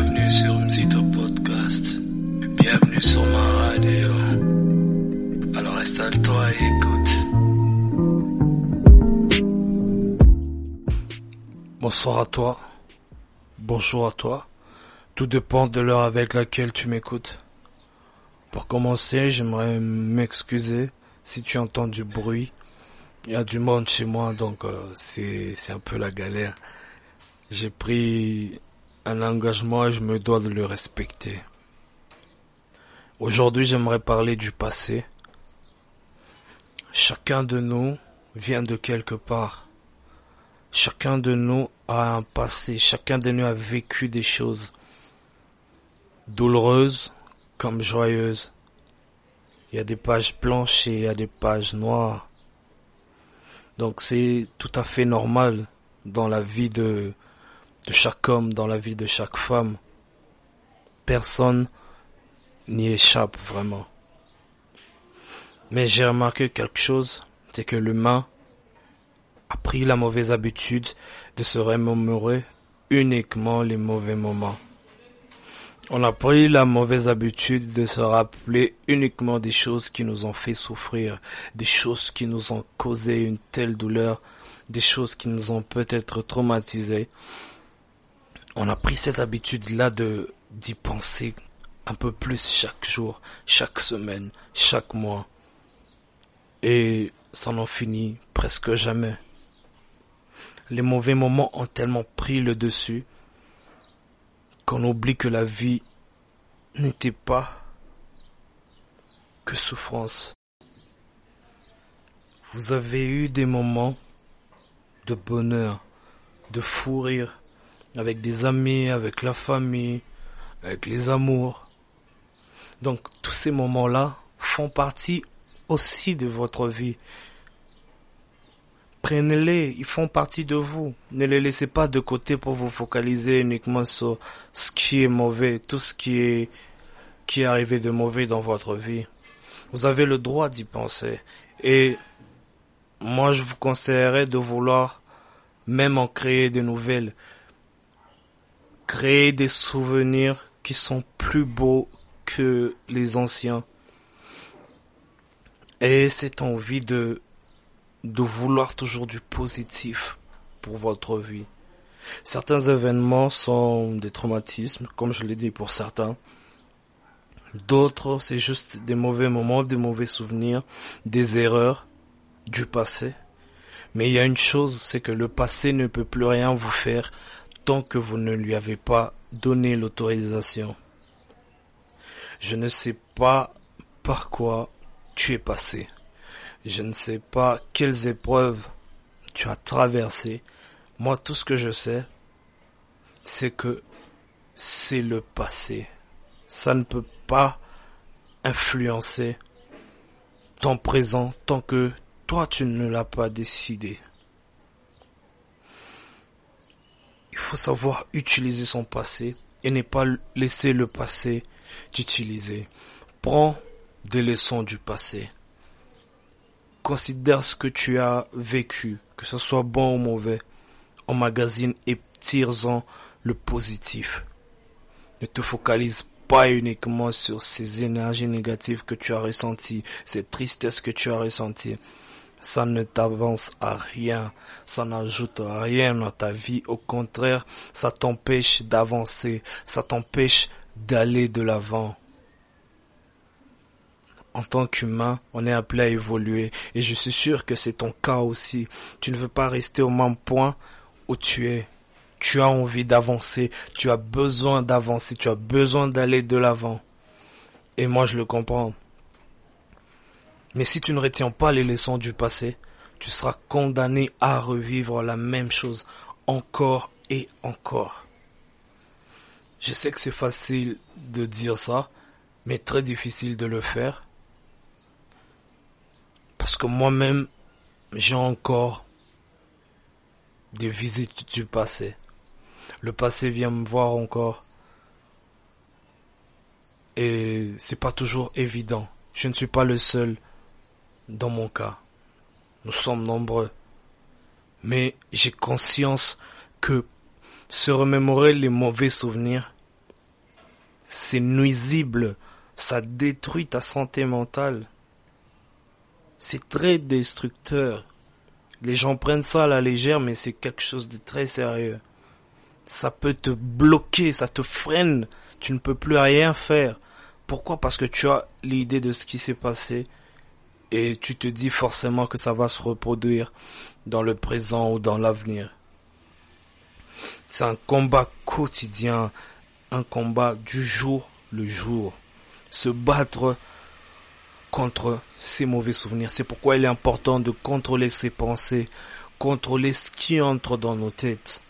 Bienvenue sur Mzito Podcast. Bienvenue sur ma radio. Alors installe-toi et écoute. Bonsoir à toi. Bonjour à toi. Tout dépend de l'heure avec laquelle tu m'écoutes. Pour commencer, j'aimerais m'excuser si tu entends du bruit. Il y a du monde chez moi, donc euh, c'est c'est un peu la galère. J'ai pris un engagement et je me dois de le respecter. Aujourd'hui, j'aimerais parler du passé. Chacun de nous vient de quelque part. Chacun de nous a un passé. Chacun de nous a vécu des choses douloureuses comme joyeuses. Il y a des pages blanches et il y a des pages noires. Donc c'est tout à fait normal dans la vie de, de chaque homme, dans la vie de chaque femme. Personne n'y échappe vraiment. Mais j'ai remarqué quelque chose, c'est que l'humain a pris la mauvaise habitude de se remémorer uniquement les mauvais moments. On a pris la mauvaise habitude de se rappeler uniquement des choses qui nous ont fait souffrir, des choses qui nous ont causé une telle douleur, des choses qui nous ont peut-être traumatisés. On a pris cette habitude-là de d'y penser un peu plus chaque jour, chaque semaine, chaque mois. Et ça n'en finit presque jamais. Les mauvais moments ont tellement pris le dessus qu'on oublie que la vie n'était pas que souffrance. Vous avez eu des moments de bonheur, de fou rire, avec des amis, avec la famille, avec les amours. Donc tous ces moments-là font partie aussi de votre vie. Prenez-les, ils font partie de vous. Ne les laissez pas de côté pour vous focaliser uniquement sur ce qui est mauvais, tout ce qui est, qui est arrivé de mauvais dans votre vie. Vous avez le droit d'y penser. Et moi, je vous conseillerais de vouloir même en créer de nouvelles. Créer des souvenirs qui sont plus beaux que les anciens. Et cette envie de de vouloir toujours du positif pour votre vie. Certains événements sont des traumatismes, comme je l'ai dit pour certains. D'autres, c'est juste des mauvais moments, des mauvais souvenirs, des erreurs du passé. Mais il y a une chose, c'est que le passé ne peut plus rien vous faire tant que vous ne lui avez pas donné l'autorisation. Je ne sais pas par quoi tu es passé. Je ne sais pas quelles épreuves tu as traversées. Moi, tout ce que je sais, c'est que c'est le passé. Ça ne peut pas influencer ton présent tant que toi tu ne l'as pas décidé. Il faut savoir utiliser son passé et ne pas laisser le passé t'utiliser. Prends des leçons du passé considère ce que tu as vécu, que ce soit bon ou mauvais, emmagasine et tire-en le positif. Ne te focalise pas uniquement sur ces énergies négatives que tu as ressenties, ces tristesses que tu as ressenties. Ça ne t'avance à rien, ça n'ajoute rien dans ta vie. Au contraire, ça t'empêche d'avancer, ça t'empêche d'aller de l'avant en tant qu'humain, on est appelé à évoluer. Et je suis sûr que c'est ton cas aussi. Tu ne veux pas rester au même point où tu es. Tu as envie d'avancer. Tu as besoin d'avancer. Tu as besoin d'aller de l'avant. Et moi, je le comprends. Mais si tu ne retiens pas les leçons du passé, tu seras condamné à revivre la même chose encore et encore. Je sais que c'est facile de dire ça, mais très difficile de le faire. Parce que moi-même, j'ai encore des visites du passé. Le passé vient me voir encore. Et c'est pas toujours évident. Je ne suis pas le seul dans mon cas. Nous sommes nombreux. Mais j'ai conscience que se remémorer les mauvais souvenirs c'est nuisible, ça détruit ta santé mentale. C'est très destructeur. Les gens prennent ça à la légère, mais c'est quelque chose de très sérieux. Ça peut te bloquer, ça te freine, tu ne peux plus rien faire. Pourquoi? Parce que tu as l'idée de ce qui s'est passé et tu te dis forcément que ça va se reproduire dans le présent ou dans l'avenir. C'est un combat quotidien, un combat du jour le jour. Se battre contre ces mauvais souvenirs. C'est pourquoi il est important de contrôler ses pensées, contrôler ce qui entre dans nos têtes.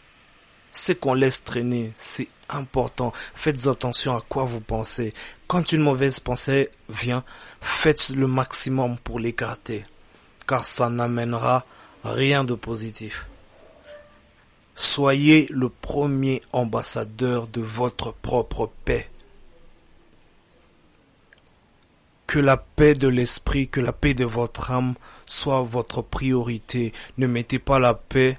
Ce qu'on laisse traîner, c'est important. Faites attention à quoi vous pensez. Quand une mauvaise pensée vient, faites le maximum pour l'écarter, car ça n'amènera rien de positif. Soyez le premier ambassadeur de votre propre paix. Que la paix de l'esprit, que la paix de votre âme soit votre priorité. Ne mettez pas la paix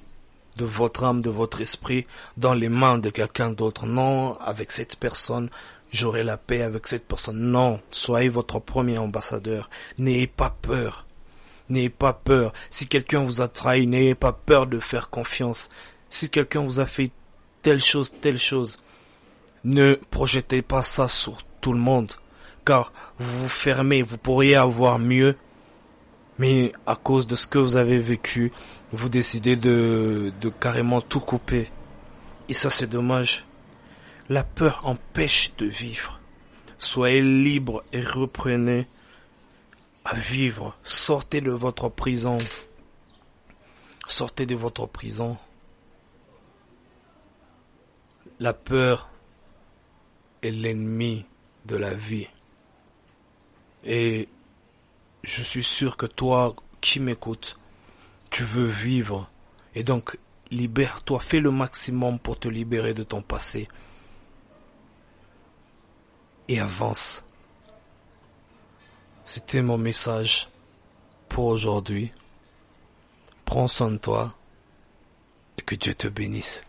de votre âme, de votre esprit dans les mains de quelqu'un d'autre. Non, avec cette personne, j'aurai la paix avec cette personne. Non, soyez votre premier ambassadeur. N'ayez pas peur. N'ayez pas peur. Si quelqu'un vous a trahi, n'ayez pas peur de faire confiance. Si quelqu'un vous a fait telle chose, telle chose, ne projetez pas ça sur tout le monde car vous vous fermez, vous pourriez avoir mieux, mais à cause de ce que vous avez vécu, vous décidez de, carrément tout couper. Et ça c'est dommage. La peur empêche de vivre. Soyez libre et reprenez à vivre. Sortez de votre prison. Sortez de votre prison. La peur est l'ennemi de la vie. Et je suis sûr que toi qui m'écoutes, tu veux vivre. Et donc, libère-toi, fais le maximum pour te libérer de ton passé. Et avance. C'était mon message pour aujourd'hui. Prends soin de toi et que Dieu te bénisse.